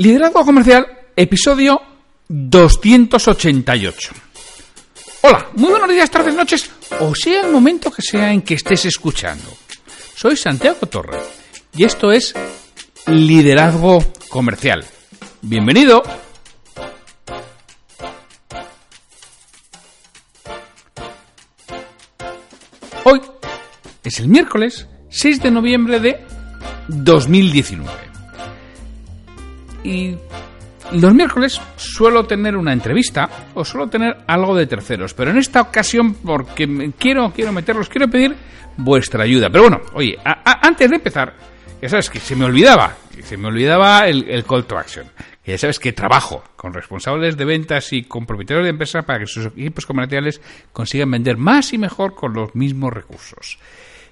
Liderazgo Comercial, episodio 288. Hola, muy buenos días, tardes, noches, o sea el momento que sea en que estés escuchando. Soy Santiago Torre y esto es Liderazgo Comercial. Bienvenido. Hoy es el miércoles 6 de noviembre de 2019. Y los miércoles suelo tener una entrevista o suelo tener algo de terceros, pero en esta ocasión, porque quiero, quiero meterlos, quiero pedir vuestra ayuda. Pero bueno, oye, antes de empezar, ya sabes que se me olvidaba, se me olvidaba el, call to action. Ya sabes que trabajo con responsables de ventas y con propietarios de empresas para que sus equipos comerciales consigan vender más y mejor con los mismos recursos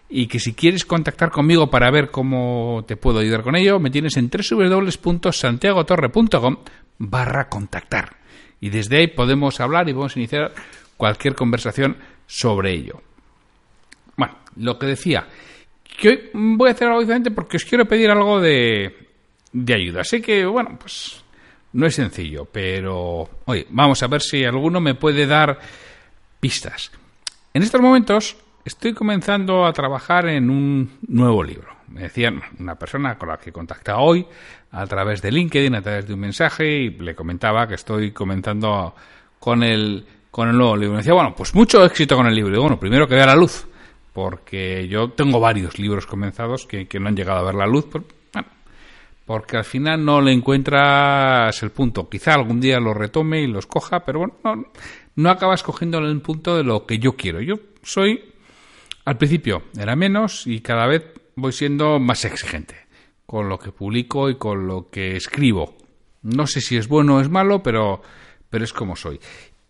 y que si quieres contactar conmigo para ver cómo te puedo ayudar con ello, me tienes en www.santiagotorre.com barra contactar. Y desde ahí podemos hablar y podemos iniciar cualquier conversación sobre ello. Bueno, lo que decía, que hoy voy a hacer algo diferente porque os quiero pedir algo de, de ayuda. Sé que, bueno, pues no es sencillo, pero, oye, vamos a ver si alguno me puede dar pistas. En estos momentos estoy comenzando a trabajar en un nuevo libro. Me decían una persona con la que he contactado hoy a través de LinkedIn, a través de un mensaje, y le comentaba que estoy comenzando con el, con el nuevo libro. Me decía, bueno, pues mucho éxito con el libro. Y bueno, primero que vea la luz, porque yo tengo varios libros comenzados que, que no han llegado a ver la luz, bueno, porque al final no le encuentras el punto. Quizá algún día lo retome y los coja, pero bueno, no, no acabas cogiéndole el punto de lo que yo quiero. Yo soy, al principio era menos y cada vez voy siendo más exigente con lo que publico y con lo que escribo. No sé si es bueno o es malo, pero, pero es como soy.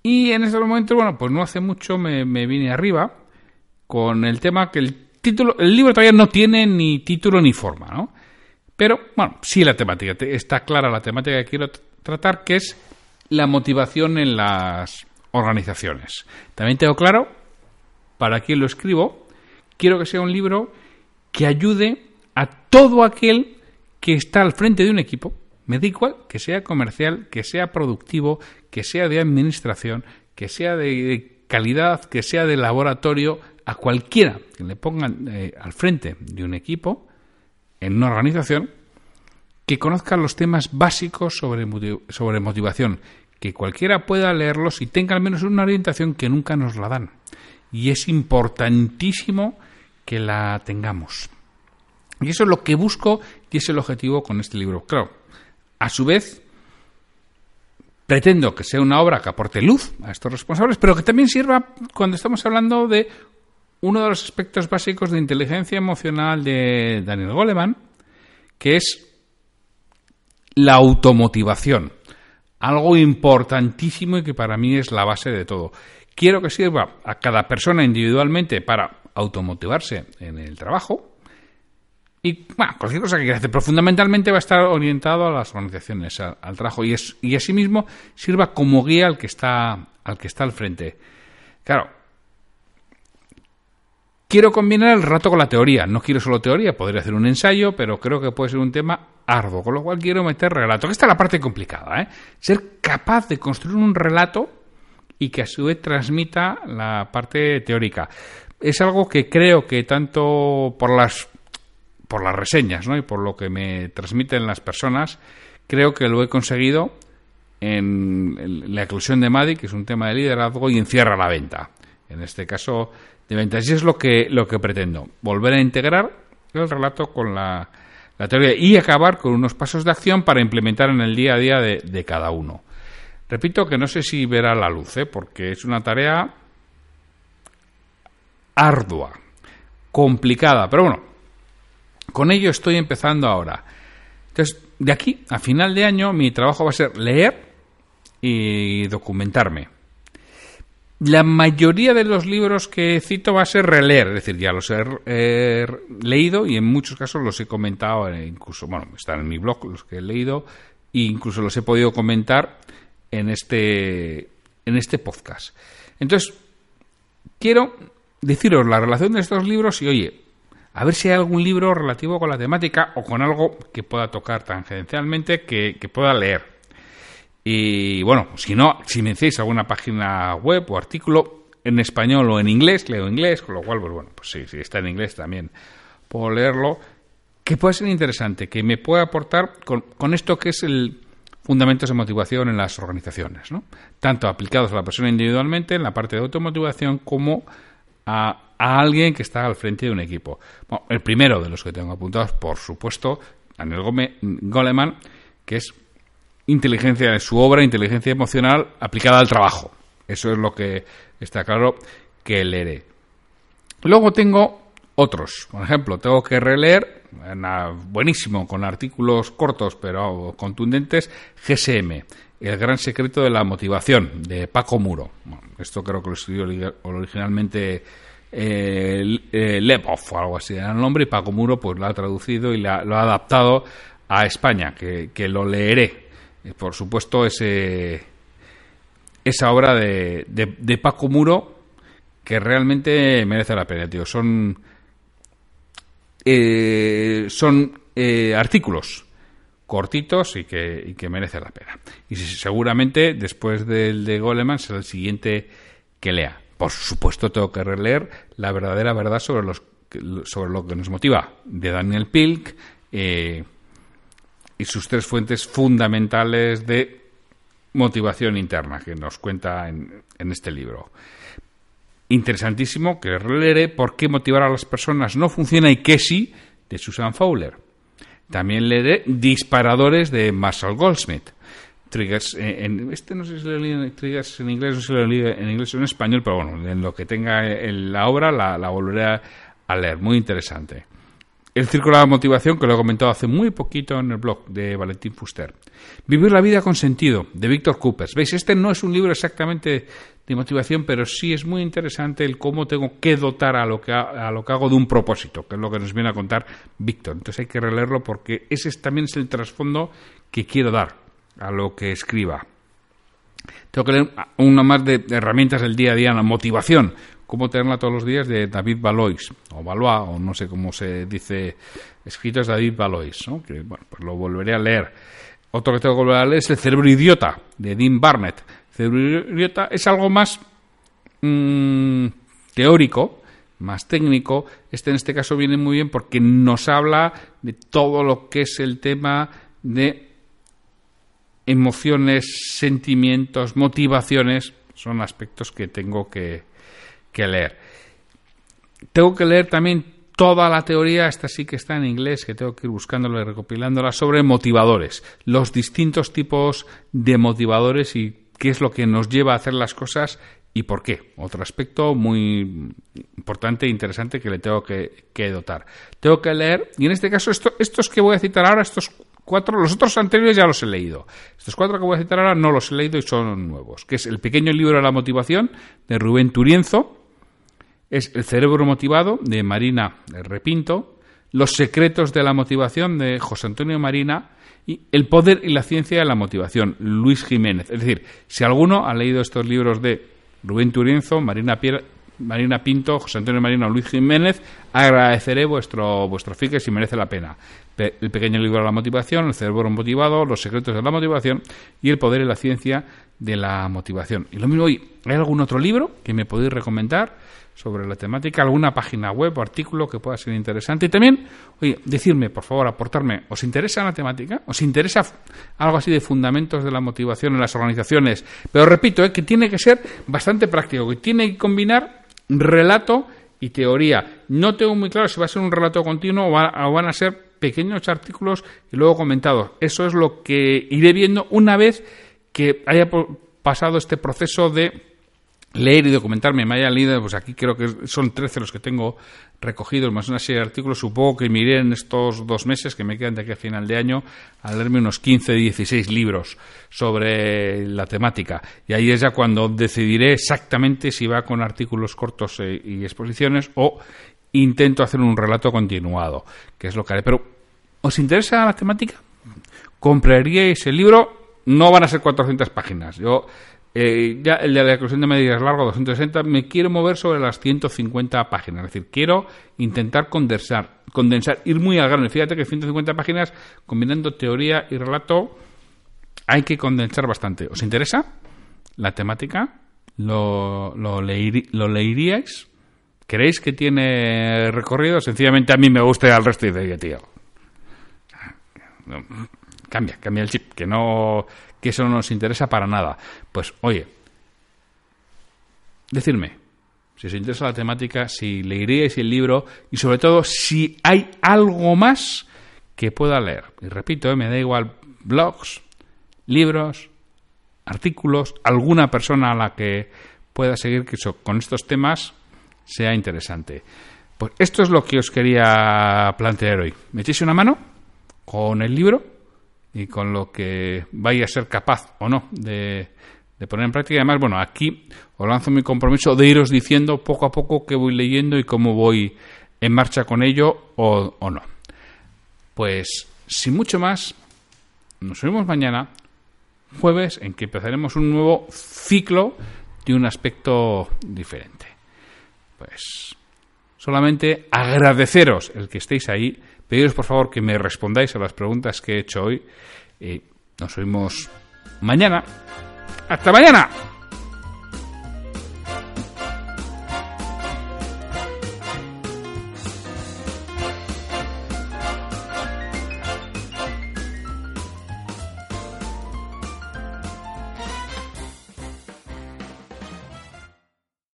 Y en estos momentos, bueno, pues no hace mucho me, me vine arriba con el tema que el título, el libro todavía no tiene ni título ni forma, ¿no? Pero, bueno, sí la temática, te- está clara la temática que quiero tratar, que es la motivación en las organizaciones. También tengo claro para quién lo escribo, quiero que sea un libro que ayude a todo aquel que está al frente de un equipo, me da igual que sea comercial, que sea productivo, que sea de administración, que sea de, calidad, que sea de laboratorio, a cualquiera que le pongan eh, al frente de un equipo, en una organización, que conozca los temas básicos sobre, motiv- sobre motivación, que cualquiera pueda leerlos y tenga al menos una orientación que nunca nos la dan. Y es importantísimo que la tengamos. Y eso es lo que busco y es el objetivo con este libro. Claro, a su vez, pretendo que sea una obra que aporte luz a estos responsables, pero que también sirva cuando estamos hablando de uno de los aspectos básicos de inteligencia emocional de Daniel Goleman, que es la automotivación. Algo importantísimo y que para mí es la base de todo. Quiero que sirva a cada persona individualmente para automotivarse en el trabajo. Y bueno, cualquier cosa que quiera hacer, pero fundamentalmente va a estar orientado a las organizaciones, a- al, trabajo, y, es, y asimismo sirva como guía al que está al que está al frente. Claro, quiero combinar el rato con la teoría. No quiero solo teoría, podría hacer un ensayo, pero creo que puede ser un tema arduo, con lo cual quiero meter relato. Esta es la parte complicada, ¿eh? Ser capaz de construir un relato y que a su vez transmita la parte teórica. Es algo que creo que tanto por las por las reseñas, ¿no? Y por lo que me transmiten las personas, creo que lo he conseguido en, la inclusión de Madi, que es un tema de liderazgo, y encierra la venta. En este caso, de ventas. Y es lo que, lo que pretendo. Volver a integrar el relato con la, la teoría y acabar con unos pasos de acción para implementar en el día a día de, de cada uno. Repito que no sé si verá la luz, ¿eh? porque es una tarea ardua, complicada, pero bueno, con ello estoy empezando ahora. Entonces, de aquí a final de año mi trabajo va a ser leer y documentarme. La mayoría de los libros que cito va a ser releer, es decir, ya los he leído y en muchos casos los he comentado, eh, incluso, bueno, están en mi blog los que he leído e incluso los he podido comentar en este, en este podcast. Entonces, quiero deciros la relación de estos libros y, oye, a ver si hay algún libro relativo con la temática o con algo que pueda tocar tangencialmente que, que pueda leer. Y bueno, si no, si me decís alguna página web o artículo en español o en inglés, leo inglés, con lo cual, pues bueno, pues sí, si está en inglés también puedo leerlo, que puede ser interesante, que me pueda aportar con, con esto que es el fundamentos de motivación en las organizaciones, ¿no? tanto aplicados a la persona individualmente en la parte de automotivación como a, alguien que está al frente de un equipo. El primero de los que tengo apuntados, por supuesto, Daniel Goleman, que es inteligencia en su obra, inteligencia emocional aplicada al trabajo. Eso es lo que está claro que leeré. Luego tengo otros. Por ejemplo, tengo que releer, buenísimo, con artículos cortos pero contundentes, GSM, El gran secreto de la motivación, de Paco Muro. esto creo que lo escribió originalmente eh, eh o algo así era el nombre, y Paco Muro pues lo ha traducido y lo ha adaptado a España, que lo leeré por supuesto, ese, esa obra de, de, Paco Muro que realmente merece la pena, tío. Son, eh, son eh, artículos cortitos y que, y que merece la pena. Y seguramente después del de Goleman será el siguiente que lea. Por supuesto, tengo que releer La verdadera verdad sobre, los, sobre lo que nos motiva de Daniel Pilk. Eh, y sus tres fuentes fundamentales de motivación interna que nos cuenta en, este libro. Interesantísimo que leeré por qué motivar a las personas no funciona y qué sí de Susan Fowler. También leeré Disparadores de Marshall Goldsmith. Triggers, eh, en, este no sé si lo leí triggers en inglés, no sé si lo leí en inglés o en español, pero bueno, en lo que tenga en la obra la volveré a leer. Muy interesante. El círculo de la motivación, que lo he comentado hace muy poquito en el blog de Valentín Fuster. Vivir la vida con sentido, de Víctor Coopers. ¿Veis? Este no es un libro exactamente de motivación, pero sí es muy interesante el cómo tengo que dotar a lo que, a, lo que hago de un propósito, que es lo que nos viene a contar Víctor. Entonces hay que releerlo porque ese también es el trasfondo que quiero dar a lo que escriba. Tengo que leer una más de herramientas del día a día, la motivación, Cómo tenerla todos los días de David Valois, o Valois, o no sé cómo se dice, escrito es David Valois, ¿no? que bueno, pues lo volveré a leer. Otro que tengo que volver a leer es El cerebro idiota, de Dean Barnett. El cerebro idiota es algo más mm, teórico, más técnico. Este en este caso viene muy bien porque nos habla de todo lo que es el tema de emociones, sentimientos, motivaciones. Son aspectos que tengo que, que leer. Tengo que leer también toda la teoría, esta sí que está en inglés, que tengo que ir buscándola y recopilándola, sobre motivadores, los distintos tipos de motivadores y qué es lo que nos lleva a hacer las cosas y por qué. Otro aspecto muy importante e interesante que le tengo que, dotar. Tengo que leer, y en este caso estos que voy a citar ahora, estos cuatro, los otros anteriores ya los he leído. Estos cuatro que voy a citar ahora no los he leído y son nuevos, que es El pequeño libro de la motivación de Rubén Turienzo, es El cerebro motivado de Marina Repinto, Los secretos de la motivación de José Antonio Marina y El poder y la ciencia de la motivación, Luis Jiménez. Es decir, si alguno ha leído estos libros de Rubén Turienzo, Marina, Pinto, José Antonio Marina o Luis Jiménez, agradeceré vuestro, vuestro fique si merece la pena. El pequeño libro de la motivación, El cerebro motivado, Los secretos de la motivación y El poder y la ciencia de la motivación. Y lo mismo hoy, ¿hay algún otro libro que me podéis recomendar? Sobre la temática, alguna página web o artículo que pueda ser interesante. Y también, oye, decirme, por favor, aportarme, ¿os interesa la temática? ¿Os interesa algo así de fundamentos de la motivación en las organizaciones? Pero repito, eh, que tiene que ser bastante práctico, que tiene que combinar relato y teoría. No tengo muy claro si va a ser un relato continuo o, o van a ser pequeños artículos y luego comentados. Eso es lo que iré viendo una vez que haya pasado este proceso de leer y documentarme, me haya leído, pues aquí creo que son 13 los que tengo recogidos, más una serie de artículos, supongo que miré en estos dos meses que me quedan de aquí a final de año a leerme unos 15, 16 libros sobre la temática. Y ahí es ya cuando decidiré exactamente si va con artículos cortos eh, y exposiciones o intento hacer un relato continuado, que es lo que haré. Pero, ¿os interesa la temática? ¿Compraríais el libro? No van a ser 400 páginas. Yo eh, ya el de la exclusión de medidas largo, 260, me quiero mover sobre las 150 páginas. Es decir, quiero intentar condensar, condensar, ir muy al grano. Fíjate que 150 páginas, combinando teoría y relato, hay que condensar bastante. ¿Os interesa la temática? ¿Lo, lo, lo leeríais? ¿Creéis que tiene recorrido? Sencillamente a mí me gusta al resto y de tío. Cambia, cambia el chip, que no que eso no nos interesa para nada. Pues oye, decirme si os interesa la temática, si leeríais el libro y sobre todo si hay algo más que pueda leer. Y repito, eh, me da igual blogs, libros, artículos, alguna persona a la que pueda seguir que con estos temas sea interesante. Pues esto es lo que os quería plantear hoy. ¿Me una mano con el libro? Y con lo que vaya a ser capaz o no de, poner en práctica. Además, bueno, aquí os lanzo mi compromiso de iros diciendo poco a poco qué voy leyendo y cómo voy en marcha con ello o, o no. Pues, sin mucho más, nos vemos mañana, jueves, en que empezaremos un nuevo ciclo de un aspecto diferente. Pues, solamente agradeceros el que estéis ahí Pediros por favor que me respondáis a las preguntas que he hecho hoy. y nos vemos mañana. ¡Hasta mañana!